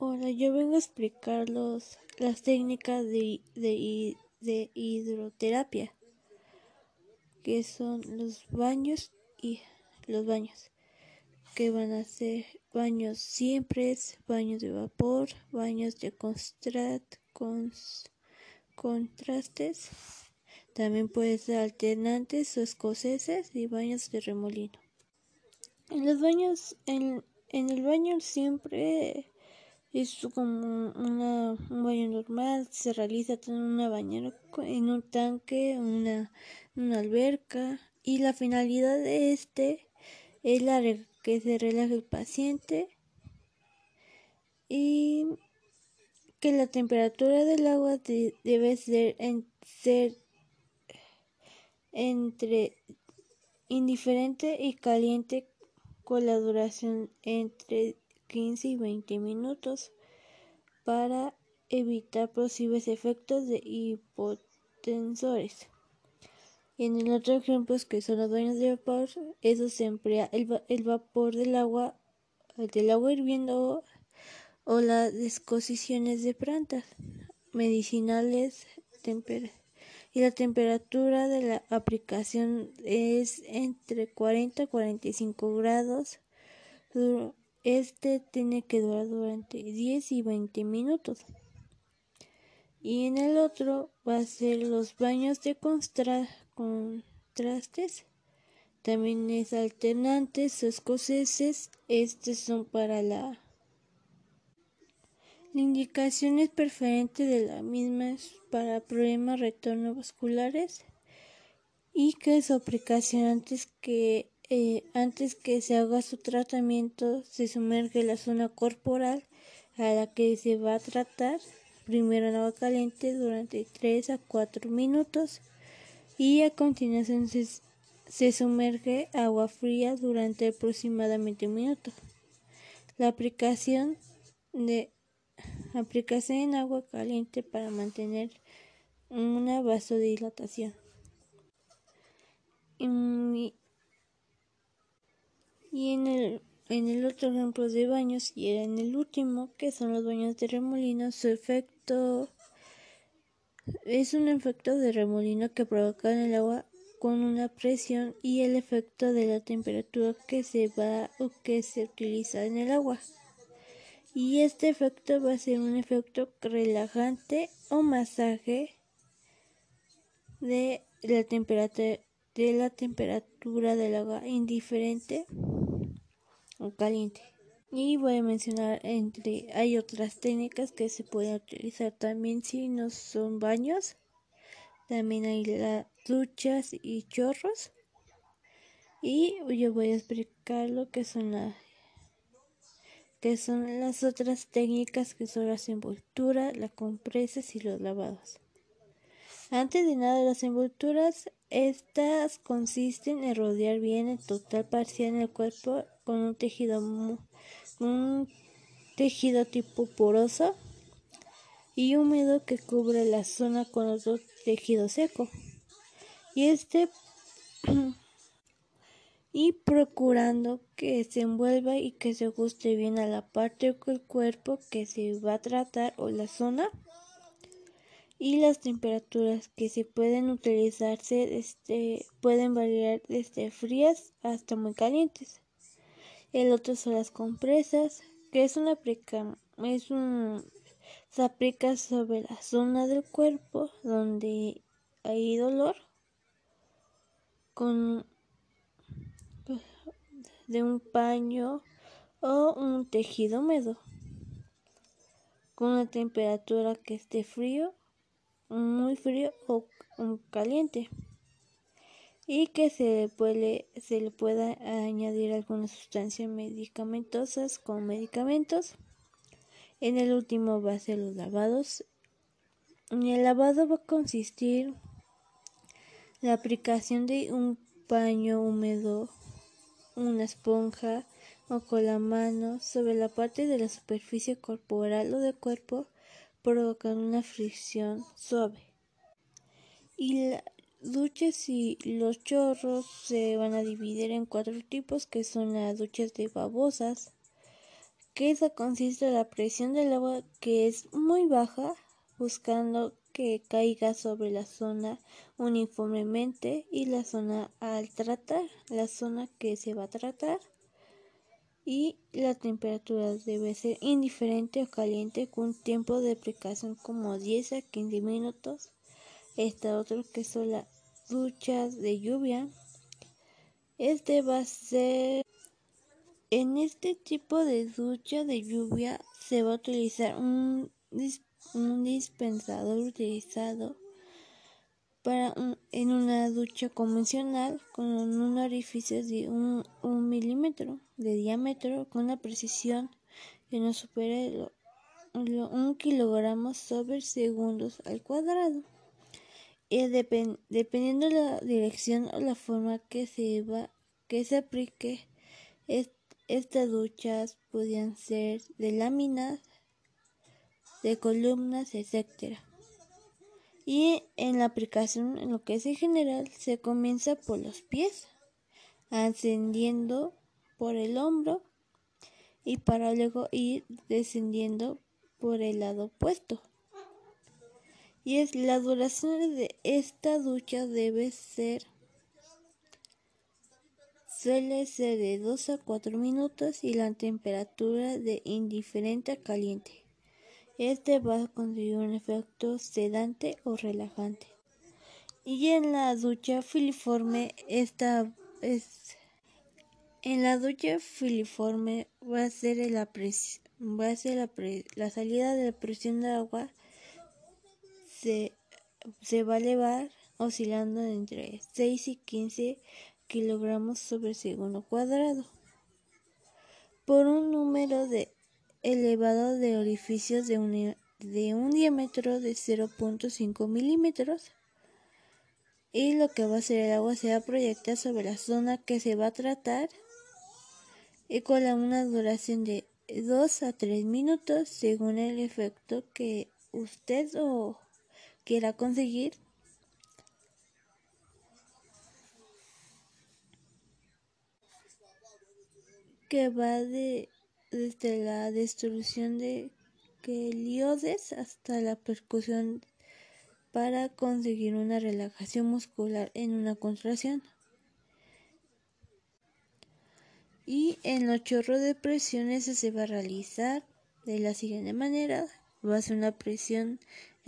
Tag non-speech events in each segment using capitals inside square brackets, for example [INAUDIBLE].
Hola, yo vengo a explicar los, las técnicas de, de, de hidroterapia, que son los baños y los baños, que van a ser baños simples, baños de vapor, baños de contrastes, también puede ser alternantes o escoceses y baños de remolino. En los baños, en, en el baño siempre es como una, un baño normal, se realiza en una bañera, en un tanque, una, una alberca y la finalidad de este es la que se relaje el paciente y que la temperatura del agua debe ser, en, ser entre indiferente y caliente con la duración entre 15 y 20 minutos para evitar posibles efectos de hipotensores. En el otro ejemplo es que son los baños de vapor, eso se emplea el, el vapor del agua, del agua hirviendo o las disposiciones de plantas medicinales y la temperatura de la aplicación es entre 40 y 45 grados este tiene que durar durante 10 y 20 minutos. Y en el otro va a ser los baños de contrastes. También es alternantes escoceses. Estos son para la... La indicación es preferente de la misma para problemas retorno-vasculares y que aplicación antes que eh, antes que se haga su tratamiento, se sumerge la zona corporal a la que se va a tratar primero en agua caliente durante 3 a 4 minutos y a continuación se, se sumerge agua fría durante aproximadamente un minuto. La aplicación de aplicación en agua caliente para mantener una vasodilatación. Y en el, otro ejemplo de baños, y en el último, que son los baños de remolino, su efecto es un efecto de remolino que provoca en el agua con una presión y el efecto de la temperatura que se va o que se utiliza en el agua. Y este efecto va a ser un efecto relajante o masaje de la temperatura de la temperatura del agua indiferente caliente. Y voy a mencionar entre hay otras técnicas que se pueden utilizar también si no son baños. También hay las duchas y chorros. Y yo voy a explicar lo que son las que son las otras técnicas que son las envolturas, las compresas y los lavados. Antes de nada, las envolturas, estas consisten en rodear bien el total parcial en el cuerpo con un tejido, un tejido tipo poroso y húmedo que cubre la zona con otro tejido seco. Y este [CLEARS THROAT] y procurando que se envuelva y que se ajuste bien a la parte del cuerpo que se va a tratar o la zona y las temperaturas que se pueden utilizarse este, pueden variar desde frías hasta muy calientes. El otro son las compresas, que es aplica, es un se aplica sobre la zona del cuerpo donde hay dolor con de un paño o un tejido húmedo. Con una temperatura que esté frío muy frío o caliente y que se puede, se le pueda añadir alguna sustancia medicamentosas con medicamentos. En el último va a ser los lavados. En el lavado va a consistir la aplicación de un paño húmedo, una esponja o con la mano sobre la parte de la superficie corporal o del cuerpo provocando una fricción suave. Y duchas y los chorros se van a dividir en cuatro tipos que son las duchas de babosas, que eso consiste en la presión del agua que es muy baja, buscando que caiga sobre la zona uniformemente y la zona al tratar, la zona que se va a tratar y la temperatura debe ser indiferente o caliente con tiempo de aplicación como 10 a 15 minutos. Está otro que son las duchas de lluvia. Este va a ser en este tipo de ducha de lluvia se va a utilizar un, un dispensador utilizado para en una ducha convencional con un orificio de un, milímetro de diámetro con una precisión que no supere un kilogramo sobre segundos al cuadrado. Y dependiendo de la dirección o la forma que se va que se aplique, estas duchas podían ser de láminas, de columnas, etcétera. Y en la aplicación, en lo que es en general, se comienza por los pies, ascendiendo por el hombro y para luego ir descendiendo por el lado opuesto. Y es la duración de esta ducha debe ser suele ser de 2 a 4 minutos y la temperatura de indiferente a caliente. Este va a conseguir un efecto sedante o relajante. Y en la ducha filiforme, esta es en la ducha filiforme va a ser la va a ser la, la, salida de la presión de agua se, se va a elevar oscilando entre 6 y 15 kilogramos sobre segundo cuadrado. Por un número de elevado de orificios de un, de un diámetro de 0.5 milímetros. Y lo que va a hacer el agua se va a proyectar sobre la zona que se va a tratar y con una duración de 2 a 3 minutos según el efecto que usted o quiera conseguir que va de desde la destrucción de quelioides hasta la percusión para conseguir una relajación muscular en una contracción. Y en los chorros de presiones se va a realizar de la siguiente manera. Va a ser una presión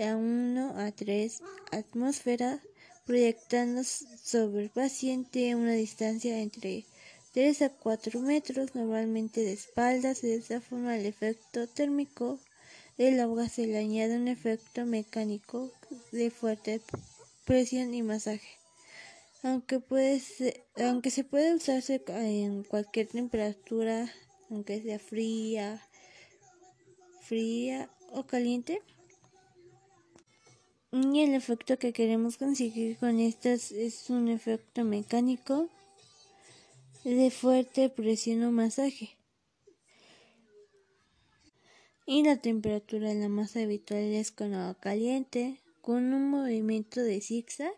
a 1 a 3 atmósferas proyectando sobre el paciente una distancia entre 3 a 4 metros, normalmente de espaldas. De esta forma, el efecto térmico del agua se le añade un efecto mecánico de fuerte presión y masaje. Aunque, puede aunque se puede usarse en cualquier temperatura, aunque sea fría, fría o caliente. Y el efecto que queremos conseguir con estas es un efecto mecánico de fuerte presión o masaje. Y la temperatura de la masa habitual es con agua caliente, con un movimiento de zigzag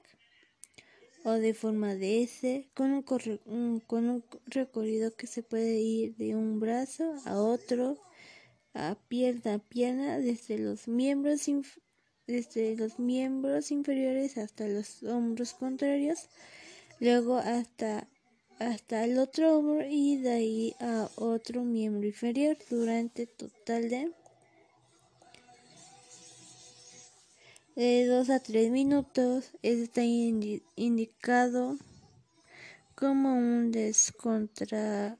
o de forma de S, con un, con un recorrido que se puede ir de un brazo a otro, a pierna a pierna, desde los miembros, desde los miembros inferiores hasta los hombros contrarios, luego hasta hasta el otro hombro y de ahí a otro miembro inferior durante total de de 2 a 3 minutos. Está indicado como un descontra,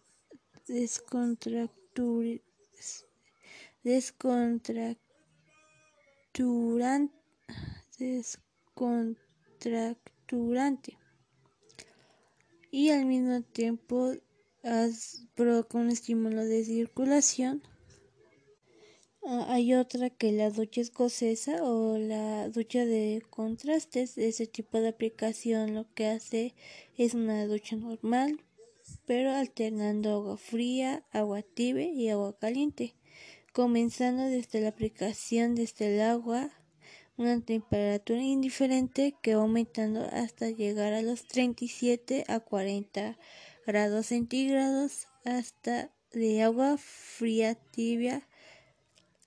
descontractur, descontracturante y al mismo tiempo provoca un estímulo de circulación. Ah, hay otra que la ducha escocesa o la ducha de contrastes. Ese tipo de aplicación lo que hace es una ducha normal, pero alternando agua fría, agua tibia y agua caliente, comenzando desde la aplicación desde el agua una temperatura indiferente que va aumentando hasta llegar a los 37 a 40 grados centígrados hasta de agua fría tibia.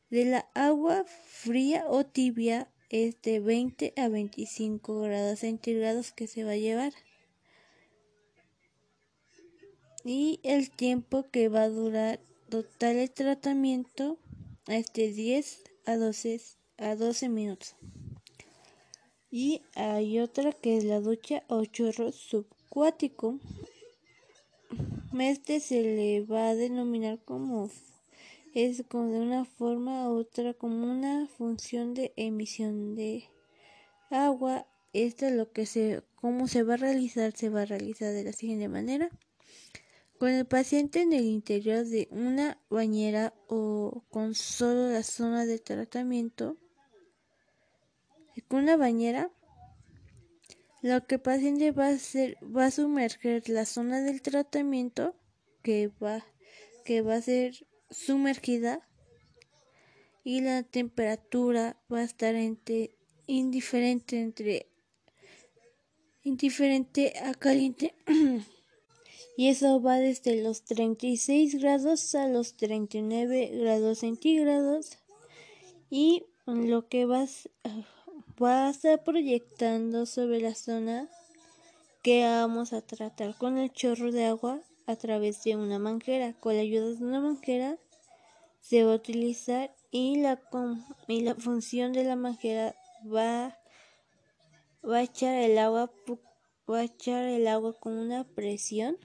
De la agua fría o tibia es de 20 a 25 grados centígrados que se va a llevar. Y el tiempo que va a durar total el tratamiento es de 10 a 12, a 12 minutos. Y hay otra que es la ducha o chorro subcuático. Este se le va a denominar como es como de una forma u otra como una función de emisión de agua. Esto es lo que se, cómo se va a realizar, se va a realizar de la siguiente manera. Con el paciente en el interior de una bañera o con solo la zona de tratamiento, con una bañera, lo que el paciente va a hacer va a sumergir la zona del tratamiento que va que va a ser sumergida y la temperatura va a estar entre indiferente entre indiferente a caliente [CLEARS THROAT] y eso va desde los 36 grados a los 39 grados centígrados y lo que vas, va a estar proyectando sobre la zona que vamos a tratar con el chorro de agua a través de una manguera. Con la ayuda de una manguera se va a utilizar y la, y la función de la manguera va, va a echar el agua va a echar el agua con una presión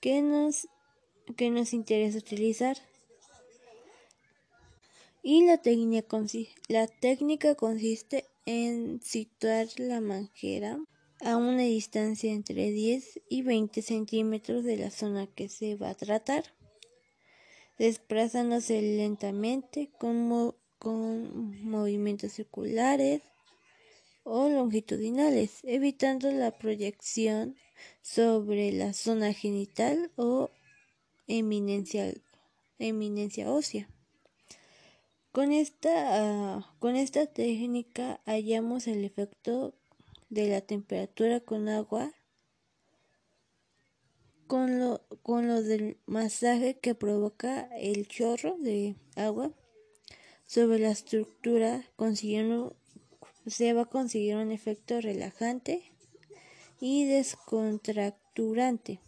que nos, que nos interesa utilizar. Y la técnica, la técnica consiste en situar la manguera a una distancia entre 10 y 20 centímetros de la zona que se va a tratar, desplazándose lentamente con, con movimientos circulares o longitudinales, evitando la proyección sobre la zona genital o eminencia, eminencia ósea. Con esta, ah, con esta técnica hallamos el efecto de la temperatura con agua con lo, con lo del masaje que provoca el chorro de agua sobre la estructura consiguiendo se va a conseguir un efecto relajante y descontracturante.